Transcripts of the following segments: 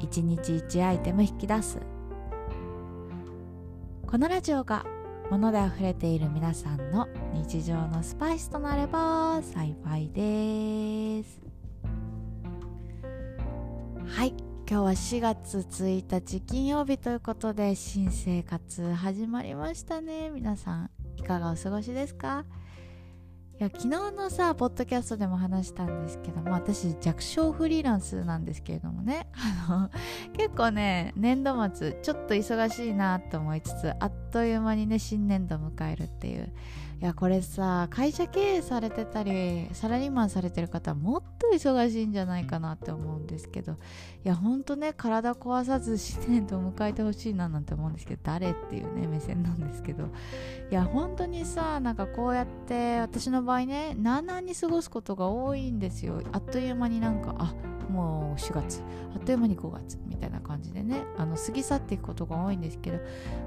1日1アイテム引き出す。このラジオが物で溢れている皆さんの日常のスパイスとなれば幸いです。はい。今日は4月1日金曜日ということで新生活始まりましたね。皆さんいかがお過ごしですか？いや昨日のさポッドキャストでも話したんですけども私弱小フリーランスなんですけれどもね。あの結構ね年度末ちょっと忙しいなと思いつつあっという間にね新年度迎えるっていういやこれさ会社経営されてたりサラリーマンされてる方はもっと忙しいんじゃないかなって思うんですけどいやほんとね体壊さず新年度を迎えてほしいななんて思うんですけど誰っていうね目線なんですけどいや本当にさなんかこうやって私の場合ねなあなあに過ごすことが多いんですよ。あっという間になんかあもう4月あっという間に5月みたいな感じでねあの過ぎ去っていくことが多いんですけど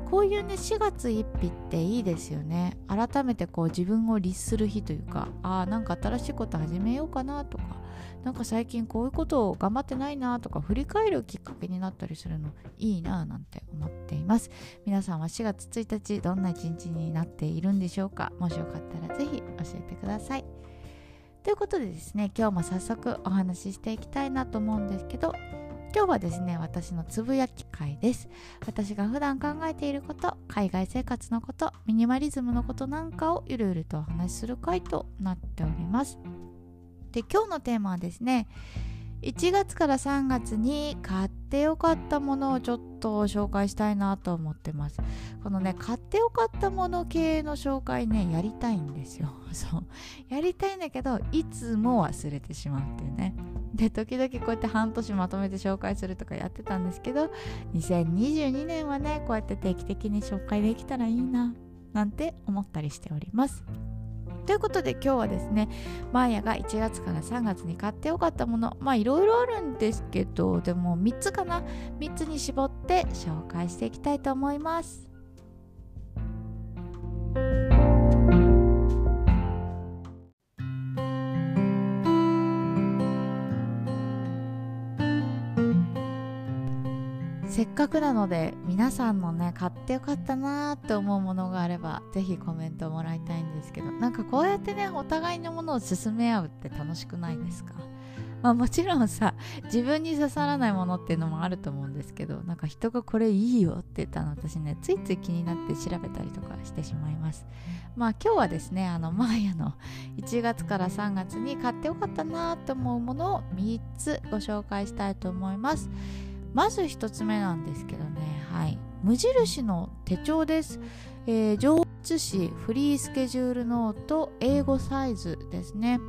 こういうね4月1日っていいですよね。改めてこう自分を律する日というかああなんか新しいこと始めようかなとかなんか最近こういうことを頑張ってないなとか振り返るきっかけになったりするのいいななんて思っています。皆さんは4月1日どんな一日になっているんでしょうか。もしよかったらぜひ教えてください。ということでですね今日も早速お話ししていきたいなと思うんですけど今日はですね私のつぶやき会です。私が普段考えていること海外生活のことミニマリズムのことなんかをゆるゆるとお話しする回となっております。で今日のテーマはですね1月から3月に買ってよかったものをちょっと紹介したいなと思ってます。このね買ってよかったもの系の紹介ねやりたいんですよ。そう。やりたいんだけどいつも忘れてしまうっていうね。で時々こうやって半年まとめて紹介するとかやってたんですけど2022年はねこうやって定期的に紹介できたらいいななんて思ったりしておりますということで今日はですねマーヤが1月から3月に買ってよかったものまあいろいろあるんですけどでも3つかな3つに絞って紹介していきたいと思います。せっかくなので皆さんのね買ってよかったなーって思うものがあればぜひコメントもらいたいんですけどなんかこうやってねお互いのものを勧め合うって楽しくないですか？まあもちろんさ自分に刺さらないものっていうのもあると思うんですけどなんか人がこれいいよって言ったの私ねついつい気になって調べたりとかしてしまいます。まあ今日はですねあのマーヤの1月から3月に買ってよかったなーって思うものを3つご紹介したいと思います。まず1つ目なんですけどね。はい。無印の手帳です、えー、上越市フリースケジュールノート英語サイズですね。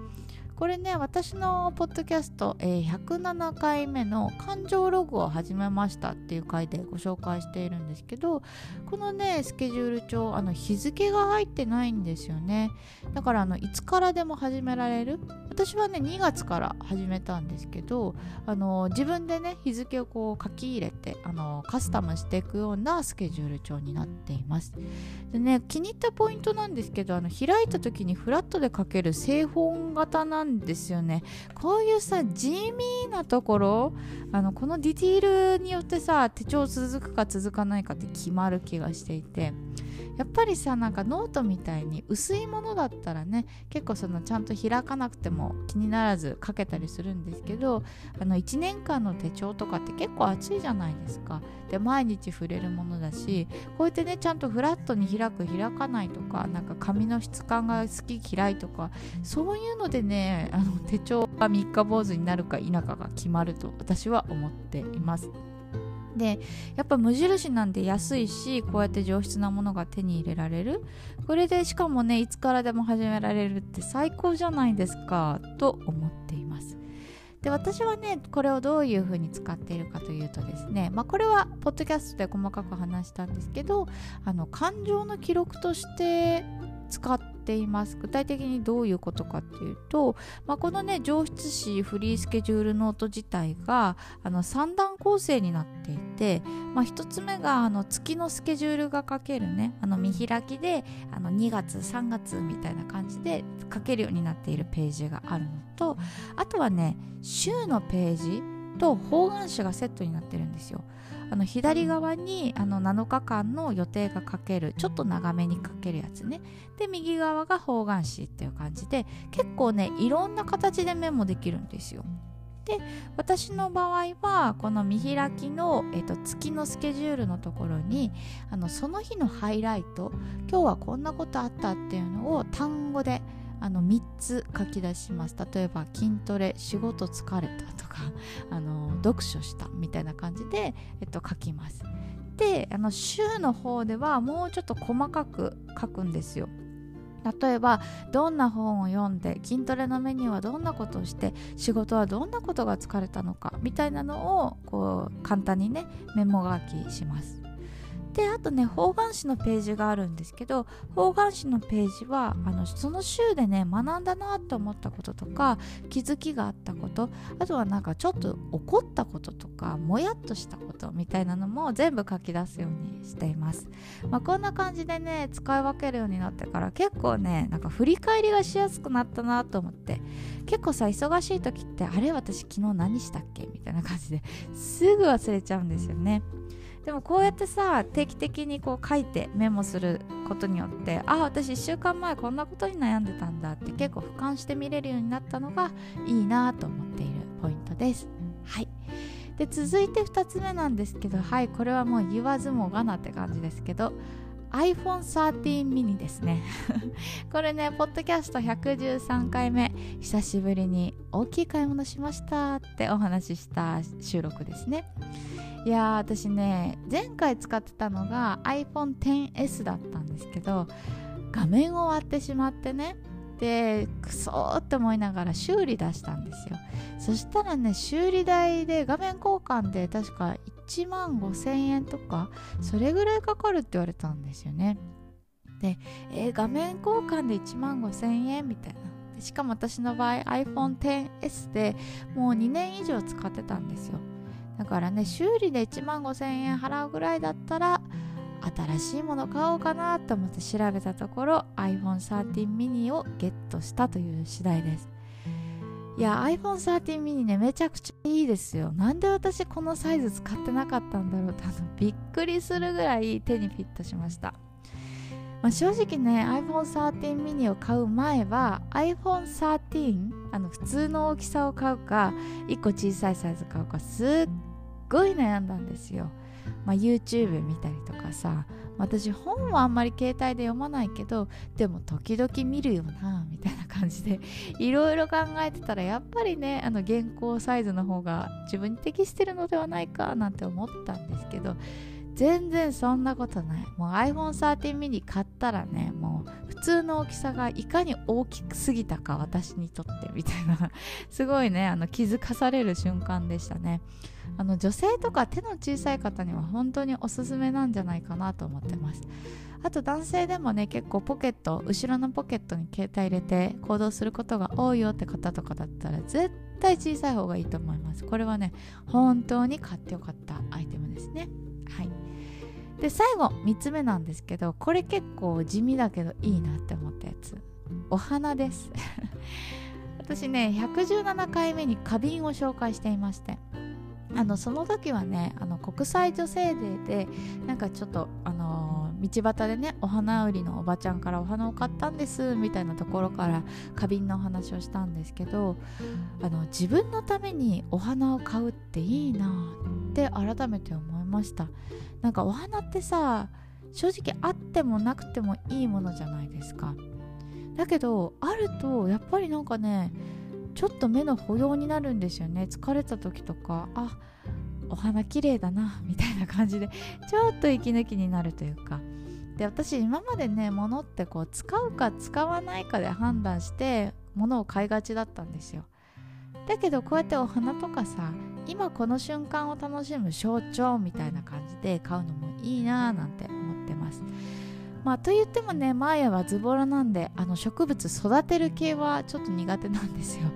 これね私のポッドキャスト、えー、107回目の感情ログを始めましたっていう回でご紹介しているんですけどこのねスケジュール帳あの日付が入ってないんですよね。だからあのいつからでも始められる。私はね2月から始めたんですけどあの自分でね日付をこう書き入れてあのカスタムしていくようなスケジュール帳になっています。でね気に入ったポイントなんですけどあの開いた時にフラットで書ける正本型なんですよね。こういうさ地味なところあのこのディティールによってさ手帳続くか続かないかって決まる気がしていて。やっぱりさなんかノートみたいに薄いものだったらね結構そのちゃんと開かなくても気にならず書けたりするんですけどあの1年間の手帳とかって結構厚いじゃないですか。で毎日触れるものだしこうやってねちゃんとフラットに開く開かないとかなんか紙の質感が好き嫌いとかそういうのでねあの手帳が三日坊主になるか否かが決まると私は思っています。でやっぱ無印なんで安いしこうやって上質なものが手に入れられる。これでしかもねいつからでも始められるって最高じゃないですかと思っています。で私はねこれをどういうふうに使っているかというとですね、まあ、これはポッドキャストで細かく話したんですけどあの感情の記録として使っています。具体的にどういうことかっていうと、まあ、このね上質紙フリースケジュールノート自体があの3段構成になっていて、まあ、1つ目があの月のスケジュールが書けるねあの見開きであの2月3月みたいな感じで書けるようになっているページがあるのとあとはね週のページと方眼紙がセットになってるんですよ。あの左側にあの7日間の予定が書けるちょっと長めに書けるやつねで右側が方眼紙っていう感じで結構ねいろんな形でメモできるんですよで私の場合はこの見開きの、えっと、月のスケジュールのところにあのその日のハイライト今日はこんなことあったっていうのを単語であの3つ書き出します。例えば筋トレ仕事疲れたとか あの読書したみたいな感じで、えっと、書きます。であの週の方ではもうちょっと細かく書くんですよ。例えばどんな本を読んで筋トレのメニューはどんなことをして仕事はどんなことが疲れたのかみたいなのをこう簡単にねメモ書きします。であとね方眼紙のページがあるんですけど方眼紙のページはあのその週でね学んだなと思ったこととか気づきがあったことあとはなんかちょっと怒ったこととかもやっとしたことみたいなのも全部書き出すようにしています、まあ、こんな感じでね使い分けるようになってから結構ねなんか振り返りがしやすくなったなと思って結構さ忙しい時ってあれ私昨日何したっけみたいな感じですぐ忘れちゃうんですよね。でもこうやってさ定期的にこう書いてメモすることによってあ私1週間前こんなことに悩んでたんだって結構俯瞰して見れるようになったのがいいなと思っているポイントです。はい。で続いて2つ目なんですけどはいこれはもう言わずもがなって感じですけど iPhone13 mini ですね。これねポッドキャスト113回目久しぶりに大きい買い物しましたってお話しした収録ですね。いや私ね前回使ってたのが iPhone10S だったんですけど画面を割ってしまってねでクソーって思いながら修理出したんですよ。そしたらね修理代で画面交換で確か1万5000円とかそれぐらいかかるって言われたんですよね。で、えー、画面交換で1万5000円みたいな。しかも私の場合 iPhone10S でもう2年以上使ってたんですよ。だからね修理で1万5000円払うぐらいだったら新しいもの買おうかなと思って調べたところ iPhone13 mini をゲットしたという次第です。いや iPhone13 mini ねめちゃくちゃいいですよ。なんで私このサイズ使ってなかったんだろうってびっくりするぐらい手にフィットしました。まあ、正直ね iPhone13 mini を買う前は iPhone13 あの普通の大きさを買うか1個小さいサイズ買うかすっごい悩んだんですよ、まあ、YouTube 見たりとかさ私本はあんまり携帯で読まないけどでも時々見るよなみたいな感じで いろいろ考えてたらやっぱりねあの原稿サイズの方が自分に適してるのではないかなんて思ったんですけど全然そんなことない。もう iPhone13 mini 買ったらねもう普通の大きさがいかに大きすぎたか私にとってみたいな。すごいねあの気づかされる瞬間でしたね。あの女性とか手の小さい方には本当におすすめなんじゃないかなと思ってます。あと男性でもね結構ポケット後ろのポケットに携帯入れて行動することが多いよって方とかだったら絶対小さい方がいいと思います。これはね本当に買ってよかったアイテムですね。はい。で最後3つ目なんですけどこれ結構地味だけどいいなって思ったやつ。お花です。私ね117回目に花瓶を紹介していまして。あのその時はねあの国際女性デーでなんかちょっとあのー、道端でねお花売りのおばちゃんからお花を買ったんですみたいなところから花瓶のお話をしたんですけどあの自分のためにお花を買うっていいなって改めて思いました。なんかお花ってさ正直あってもなくてもいいものじゃないですか。だけどあるとやっぱりなんかねちょっと目の保養になるんですよね。疲れた時とかあお花綺麗だなみたいな感じでちょっと息抜きになるというか。で私今までね物ってこう使うか使わないかで判断して物を買いがちだったんですよ。だけどこうやってお花とかさ今この瞬間を楽しむ象徴みたいな感じで買うのもいいなーなんて思ってます。まあと言ってもねマーヤはズボラなんであの植物育てる系はちょっと苦手なんですよ。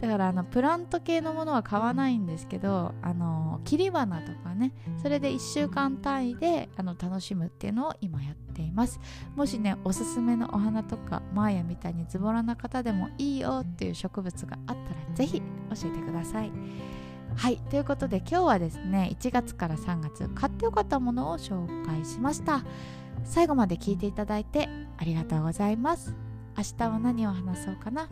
だからあのプラント系のものは買わないんですけどあの切り花とかねそれで1週間単位であの楽しむっていうのを今やっています。もしねおすすめのお花とかマーヤみたいにズボラな方でもいいよっていう植物があったらぜひ教えてください。はいということで今日はですね1月から3月買ってよかったものを紹介しました。最後まで聞いていただいてありがとうございます。明日は何を話そうかな？